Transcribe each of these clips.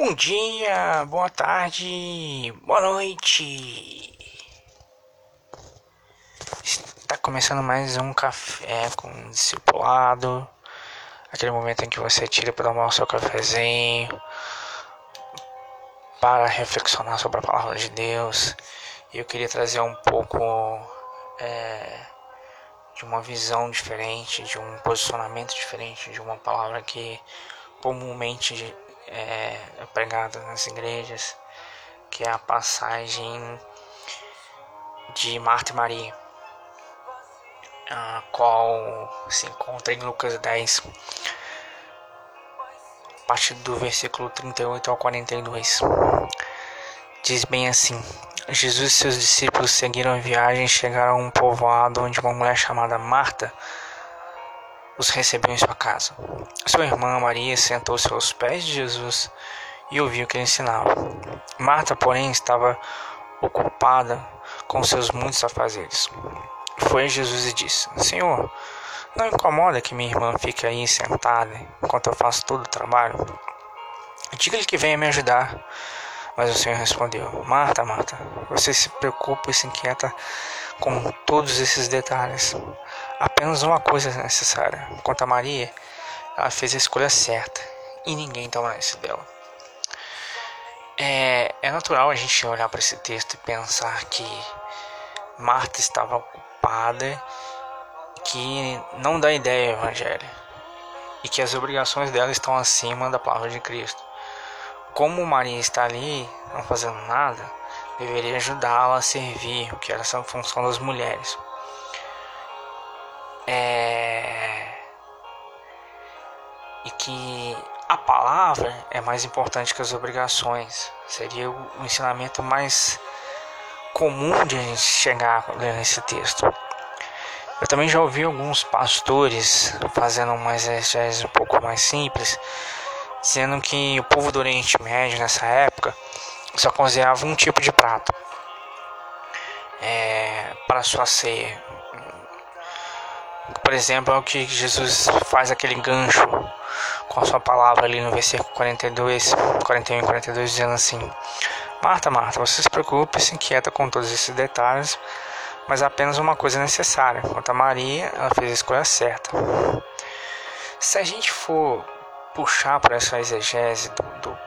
Bom dia, boa tarde, boa noite. Está começando mais um café com discipulado. Aquele momento em que você tira para tomar o seu cafezinho, para reflexionar sobre a palavra de Deus. E eu queria trazer um pouco é, de uma visão diferente, de um posicionamento diferente, de uma palavra que comumente é, pregada nas igrejas, que é a passagem de Marta e Maria, a qual se encontra em Lucas 10, a partir do versículo 38 ao 42. Diz bem assim: Jesus e seus discípulos seguiram a viagem e chegaram a um povoado onde uma mulher chamada Marta os recebeu em sua casa. Sua irmã Maria sentou-se aos pés de Jesus e ouviu o que ele ensinava. Marta, porém, estava ocupada com seus muitos afazeres. Foi a Jesus e disse: Senhor, não incomoda que minha irmã fique aí sentada enquanto eu faço todo o trabalho? Diga-lhe que venha me ajudar. Mas o Senhor respondeu: Marta, Marta, você se preocupa e se inquieta com todos esses detalhes. Apenas uma coisa é necessária. Quanto a Maria, ela fez a escolha certa e ninguém toma isso dela. É, é natural a gente olhar para esse texto e pensar que Marta estava ocupada, que não dá ideia do Evangelho e que as obrigações dela estão acima da palavra de Cristo. Como Maria está ali, não fazendo nada, deveria ajudá-la a servir, o que era essa função das mulheres. É... E que a palavra é mais importante que as obrigações. Seria o ensinamento mais comum de a gente chegar lendo esse texto. Eu também já ouvi alguns pastores fazendo uma exegese um pouco mais simples, dizendo que o povo do Oriente Médio nessa época só cozinhava um tipo de prato é, para sua ceia. Por exemplo, é o que Jesus faz aquele gancho com a sua palavra ali no versículo 42, 41 e 42, dizendo assim: Marta, Marta, você se preocupa e se inquieta com todos esses detalhes, mas apenas uma coisa é necessária. Quanto a Maria, ela fez a escolha certa. Se a gente for puxar para essa exegese do, do, do,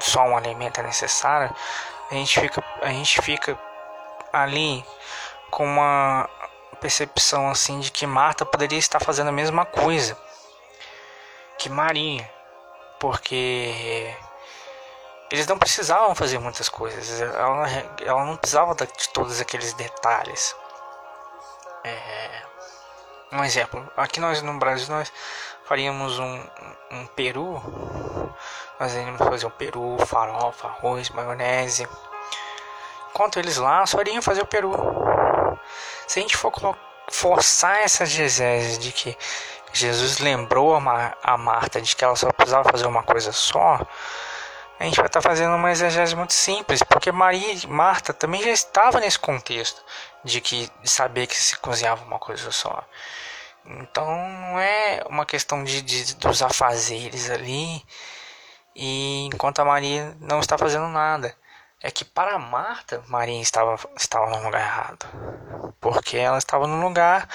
só um alimento é necessário, a gente fica, a gente fica ali com uma percepção assim de que Marta poderia estar fazendo a mesma coisa que Maria, porque eles não precisavam fazer muitas coisas, ela, ela não precisava de todos aqueles detalhes. É, um exemplo, aqui nós no Brasil nós faríamos um, um peru, nós iríamos fazer um peru, farofa, arroz, maionese. Enquanto eles lá só iriam fazer o peru. Se a gente for forçar essa exegese de que Jesus lembrou a, Mar a Marta de que ela só precisava fazer uma coisa só, a gente vai estar fazendo uma exegese muito simples, porque Maria e Marta também já estavam nesse contexto de que de saber que se cozinhava uma coisa só. Então não é uma questão de, de dos afazeres ali, e enquanto a Maria não está fazendo nada é que para Marta, Maria estava, estava no lugar errado. Porque ela estava no lugar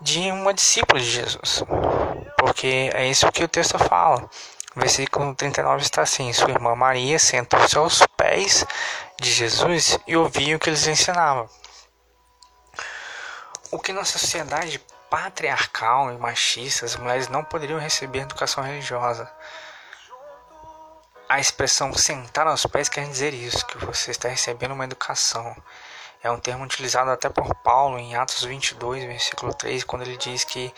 de uma discípula de Jesus. Porque é isso que o texto fala. Versículo 39 está assim: Sua irmã Maria sentou-se aos pés de Jesus e ouvia o que eles ensinavam. O que na sociedade patriarcal e machista as mulheres não poderiam receber educação religiosa a expressão sentar aos pés quer dizer isso, que você está recebendo uma educação. É um termo utilizado até por Paulo em Atos 22, versículo 3, quando ele diz que,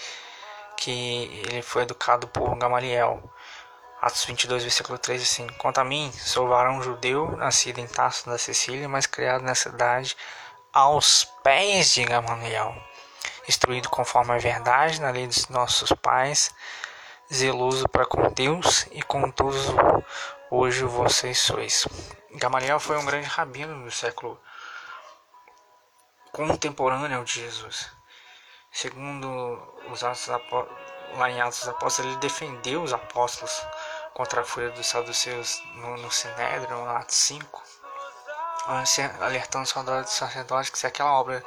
que ele foi educado por Gamaliel. Atos 22, versículo 3, assim: Quanto a mim, sou varão judeu, nascido em Tarso da Sicília, mas criado nessa cidade aos pés de Gamaliel, instruído conforme a verdade na lei dos nossos pais, zeloso para com Deus e com todos hoje vocês sois. Gamaliel foi um grande rabino do século contemporâneo de Jesus. Segundo os Atos lá em Atos dos Apóstolos, ele defendeu os apóstolos contra a fúria dos saduceus no, no Sinédrio, no Ato 5, alertando os sacerdotes que se aquela obra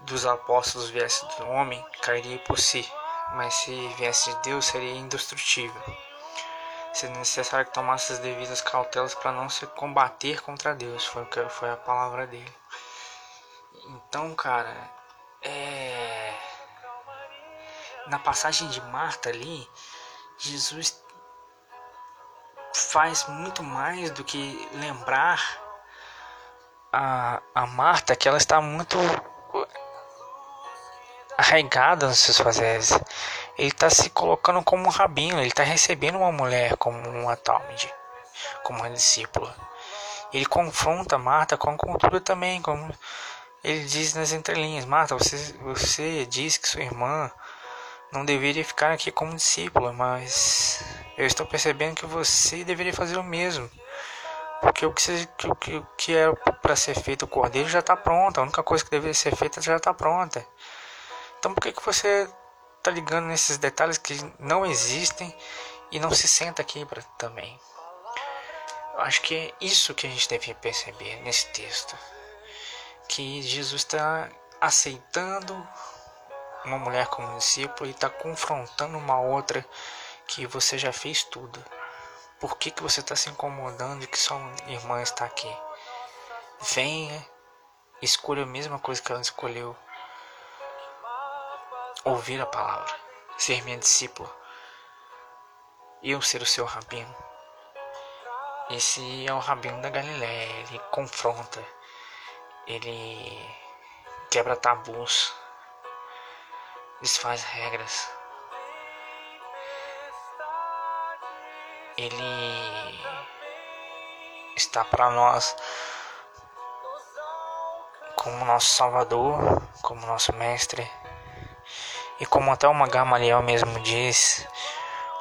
dos apóstolos viesse do homem, cairia por si, mas se viesse de Deus, seria indestrutível. Seria necessário que tomasse as devidas cautelas para não se combater contra Deus, foi, foi a palavra dele. Então, cara, é... na passagem de Marta ali, Jesus faz muito mais do que lembrar a, a Marta que ela está muito arraigada nos seus fazeres. Ele está se colocando como um rabino, ele está recebendo uma mulher como uma Talmud, como uma discípula. Ele confronta Marta com a cultura também, como ele diz nas entrelinhas: Marta, você, você diz que sua irmã não deveria ficar aqui como discípula, mas eu estou percebendo que você deveria fazer o mesmo. Porque o que, o que, que era para ser feito o cordeiro já está pronto, a única coisa que deveria ser feita já está pronta. Então por que, que você está ligando nesses detalhes que não existem e não se senta aqui pra, também? Eu acho que é isso que a gente deve perceber nesse texto. Que Jesus está aceitando uma mulher como discípulo e está confrontando uma outra que você já fez tudo. Por que, que você está se incomodando que sua irmã está aqui? Venha, escolha a mesma coisa que ela escolheu ouvir a palavra, ser minha discípula, eu ser o seu rabino. Esse é o rabino da Galiléia, ele confronta, ele quebra tabus, desfaz regras. Ele está para nós como nosso Salvador, como nosso Mestre. E como até uma Gamaliel mesmo diz,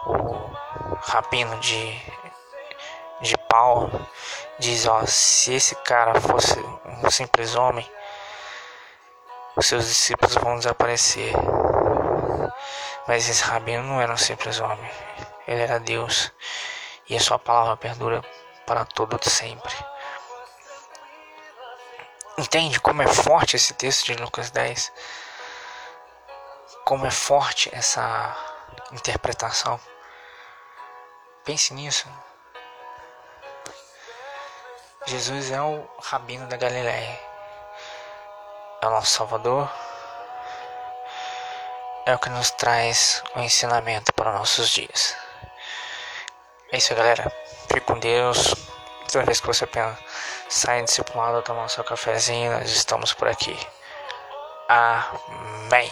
o rabino de, de Paulo diz, ó, se esse cara fosse um simples homem, os seus discípulos vão desaparecer. Mas esse rabino não era um simples homem, ele era Deus, e a sua palavra perdura para todo sempre. Entende como é forte esse texto de Lucas 10? Como é forte essa interpretação. Pense nisso. Jesus é o rabino da Galileia. É o nosso Salvador. É o que nos traz o ensinamento para nossos dias. É isso, galera. Fique com Deus. Toda vez que você pensa, sai discipulado, tomar o seu cafezinho, nós estamos por aqui. Amém.